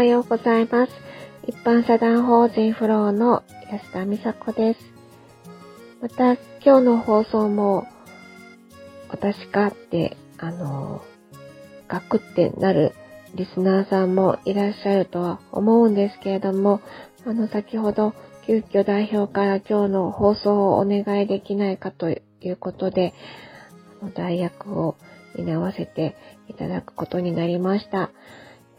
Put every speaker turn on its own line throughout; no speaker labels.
はようございます。一般社団法人フローの安田美佐子です。また、今日の放送も、私かって、あの、ガクってなるリスナーさんもいらっしゃるとは思うんですけれども、あの、先ほど、急遽代表から今日の放送をお願いできないかということで、代役を担わせていただくことになりました。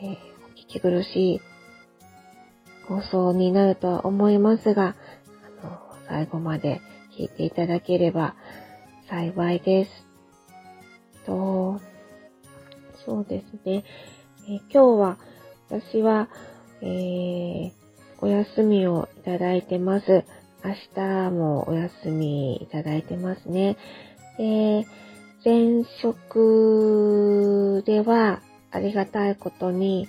えー、お聞き苦しい放送になるとは思いますが、あの、最後まで聞いていただければ幸いです。と、そうですね。え、今日は私は、えー、お休みをいただいてます。明日もお休みいただいてますね。で、前職ではありがたいことに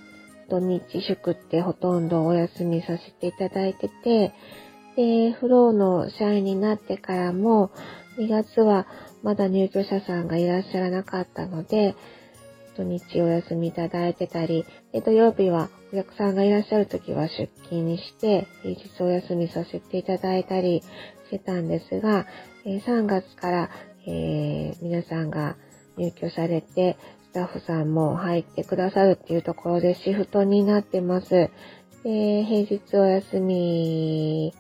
土日祝ってほとんどお休みさせていただいてて、で、フローの社員になってからも2月はまだ入居者さんがいらっしゃらなかったので、土日お休みいただいてたり、で土曜日はお客さんがいらっしゃる時は出勤にして、平日お休みさせていただいたりしてたんですが、3月からえー、皆さんが入居されて、タッフさんも入ってくださるっていうところでシフトになってます。で、平日お休み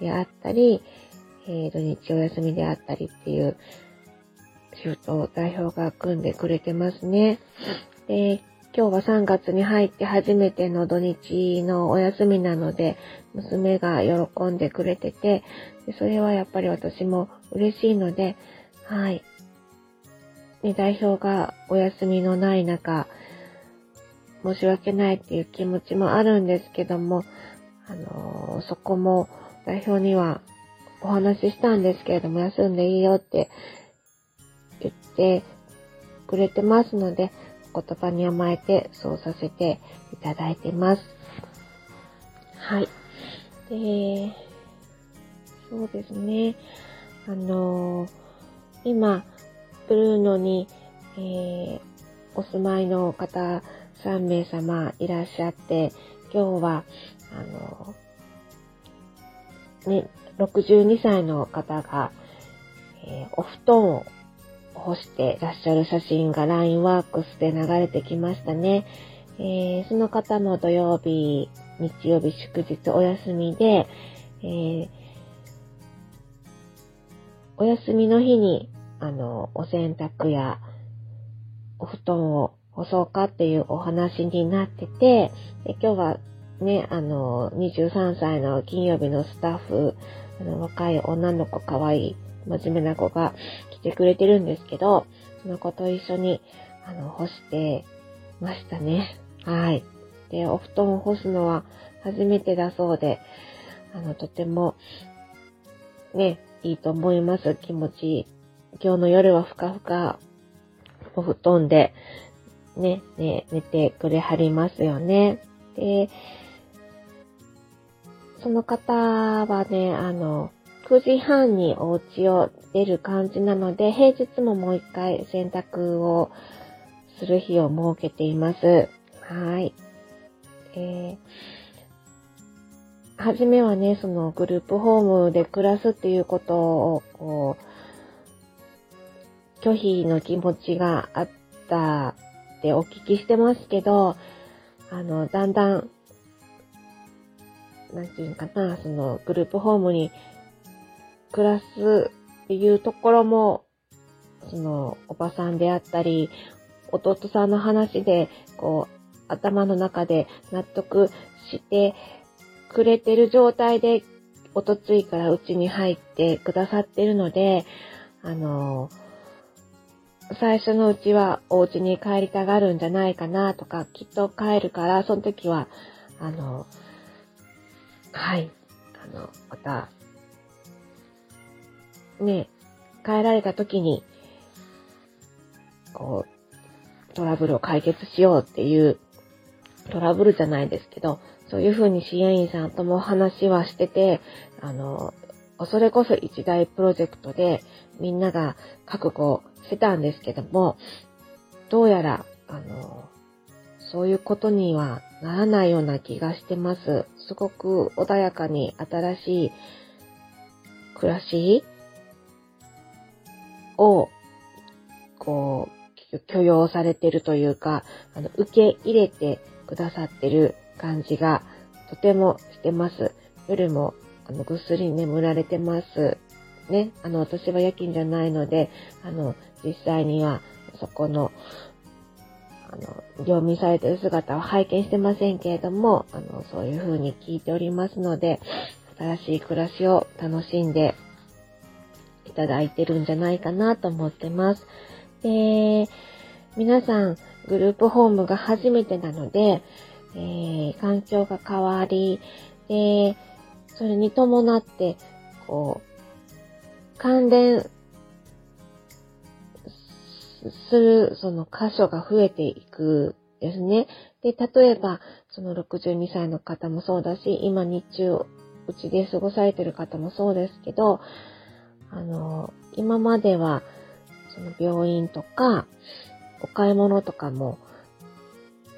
であったり、えー、土日お休みであったりっていうシフトを代表が組んでくれてますね。で、今日は3月に入って初めての土日のお休みなので、娘が喜んでくれてて、それはやっぱり私も嬉しいので、はい。ね、代表がお休みのない中、申し訳ないっていう気持ちもあるんですけども、あのー、そこも代表にはお話ししたんですけれども、休んでいいよって言ってくれてますので、言葉に甘えてそうさせていただいてます。はい。で、そうですね。あのー今、ブルーノに、えー、お住まいの方3名様いらっしゃって、今日は、あの、ね、62歳の方が、えー、お布団を干してらっしゃる写真が LINE ワークスで流れてきましたね。えー、その方も土曜日、日曜日祝日お休みで、えー、お休みの日に、あの、お洗濯やお布団を干そうかっていうお話になってて、で今日はね、あの、23歳の金曜日のスタッフ、あの、若い女の子、可愛い、真面目な子が来てくれてるんですけど、その子と一緒に、あの、干してましたね。はい。で、お布団を干すのは初めてだそうで、あの、とても、ね、いいと思います。気持ち。今日の夜はふかふかお布団でね、ね、寝てくれはりますよね。で、その方はね、あの、9時半にお家を出る感じなので、平日ももう一回洗濯をする日を設けています。はい。えー初めはね、そのグループホームで暮らすっていうことを、こう、拒否の気持ちがあったってお聞きしてますけど、あの、だんだん、なんていうかな、そのグループホームに暮らすっていうところも、その、おばさんであったり、弟さんの話で、こう、頭の中で納得してくれてる状態で、おとついからうちに入ってくださってるので、あの、最初のうちはお家に帰りたがるんじゃないかなとか、きっと帰るから、その時は、あの、はい、あの、また、ね、帰られた時に、こう、トラブルを解決しようっていう、トラブルじゃないですけど、そういうふうに支援員さんとも話はしてて、あの、それこそ一大プロジェクトでみんなが覚悟してたんですけども、どうやら、あの、そういうことにはならないような気がしてます。すごく穏やかに新しい暮らしを、こう、許容されてるというか、あの、受け入れてくださってる感じがとてもしてます。夜も、あの、ぐっすり眠られてます。ね。あの、私は夜勤じゃないので、あの、実際には、そこの、あの、業務されてる姿を拝見してませんけれども、あの、そういう風に聞いておりますので、新しい暮らしを楽しんでいただいてるんじゃないかなと思ってます。で、皆さん、グループホームが初めてなので、えー、環境が変わり、で、それに伴って、こう、関連する、その箇所が増えていくですね。で、例えば、その62歳の方もそうだし、今日中、うちで過ごされてる方もそうですけど、あの、今までは、その病院とか、お買い物とかも、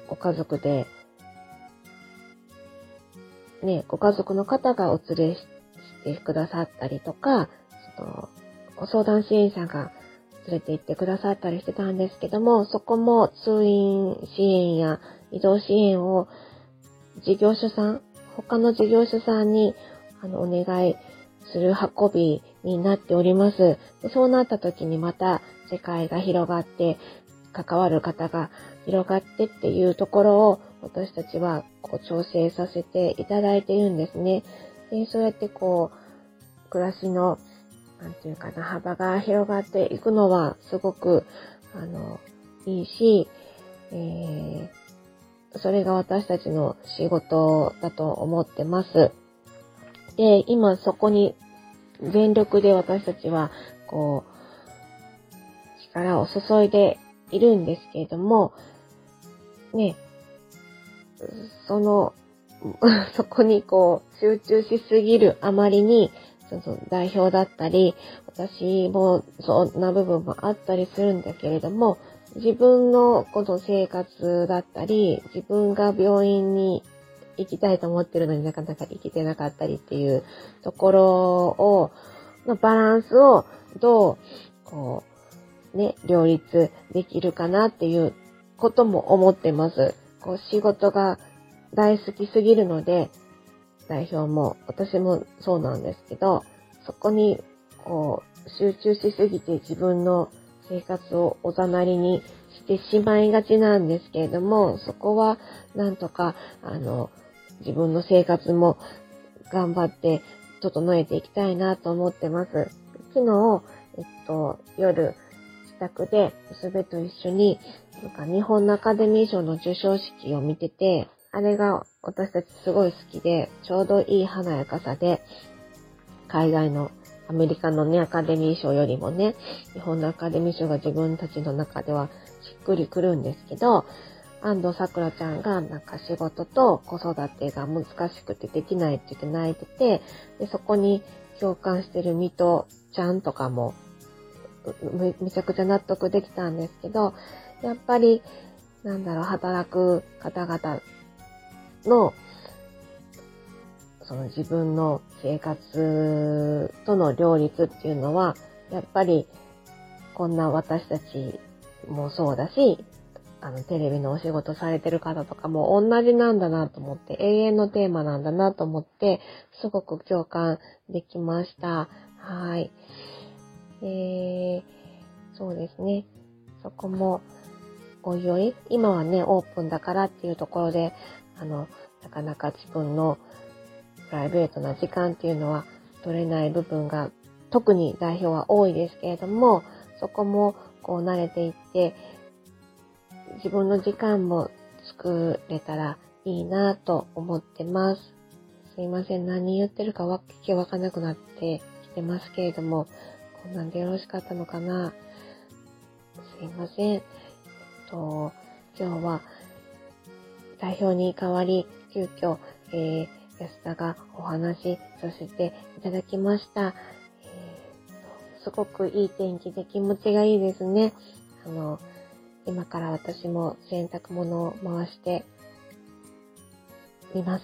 ご家族で、ね、ご家族の方がお連れしてくださったりとか、その、ご相談支援者が連れて行ってくださったりしてたんですけども、そこも通院支援や移動支援を事業所さん、他の事業所さんにあのお願いする運びになっております。でそうなった時にまた世界が広がって、関わる方が広がってっていうところを私たちはこう調整させていただいているんですね。でそうやってこう、暮らしのなんていうかな、幅が広がっていくのはすごく、あの、いいし、えー、それが私たちの仕事だと思ってます。で、今そこに全力で私たちは、こう、力を注いでいるんですけれども、ね、その、そこにこう、集中しすぎるあまりに、その代表だったり、私もそんな部分もあったりするんだけれども、自分のこの生活だったり、自分が病院に行きたいと思ってるのになかなか行けてなかったりっていうところを、のバランスをどう、こう、ね、両立できるかなっていうことも思ってます。こう仕事が大好きすぎるので、代表も、私もそうなんですけど、そこに、こう、集中しすぎて自分の生活をおざなりにしてしまいがちなんですけれども、そこは、なんとか、あの、自分の生活も頑張って整えていきたいなと思ってます。昨日、えっと、夜、宅で娘と一緒に、なんか日本のアカデミー賞の授賞式を見てて、あれが私たちすごい好きで、ちょうどいい華やかさで、海外のアメリカのね、アカデミー賞よりもね、日本のアカデミー賞が自分たちの中ではしっくりくるんですけど、安藤桜ちゃんがなんか仕事と子育てが難しくてできないって言って泣いてて、でそこに共感してる水戸ちゃんとかもめめちゃくちゃ納得できたんですけど、やっぱり、なんだろう、働く方々の、その自分の生活との両立っていうのは、やっぱりこんな私たちもそうだし、あの、テレビのお仕事されてる方とかも同じなんだなと思って、永遠のテーマなんだなと思って、すごく共感できました。はい。えー、そうですね。そこも、おいおい、今はね、オープンだからっていうところで、あの、なかなか自分のプライベートな時間っていうのは取れない部分が特に代表は多いですけれども、そこもこう慣れていって、自分の時間も作れたらいいなと思ってます。すいません。何言ってるかわけわかんなくなってきてますけれども、こんなんでよろしかったのかな？すいません。えっと、今日は代表に代わり、急遽、えー、安田がお話しさせていただきました。えー、すごくいい天気で気持ちがいいですね。あの、今から私も洗濯物を回して、みます。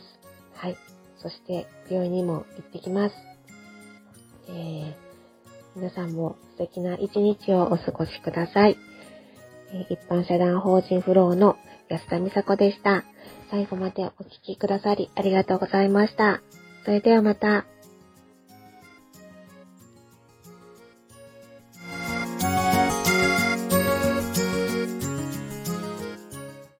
はい。そして病院にも行ってきます。えー、皆さんも素敵な一日をお過ごしください。一般社団法人フローの安田美佐子でした。最後までお聴きくださりありがとうございました。それではまた。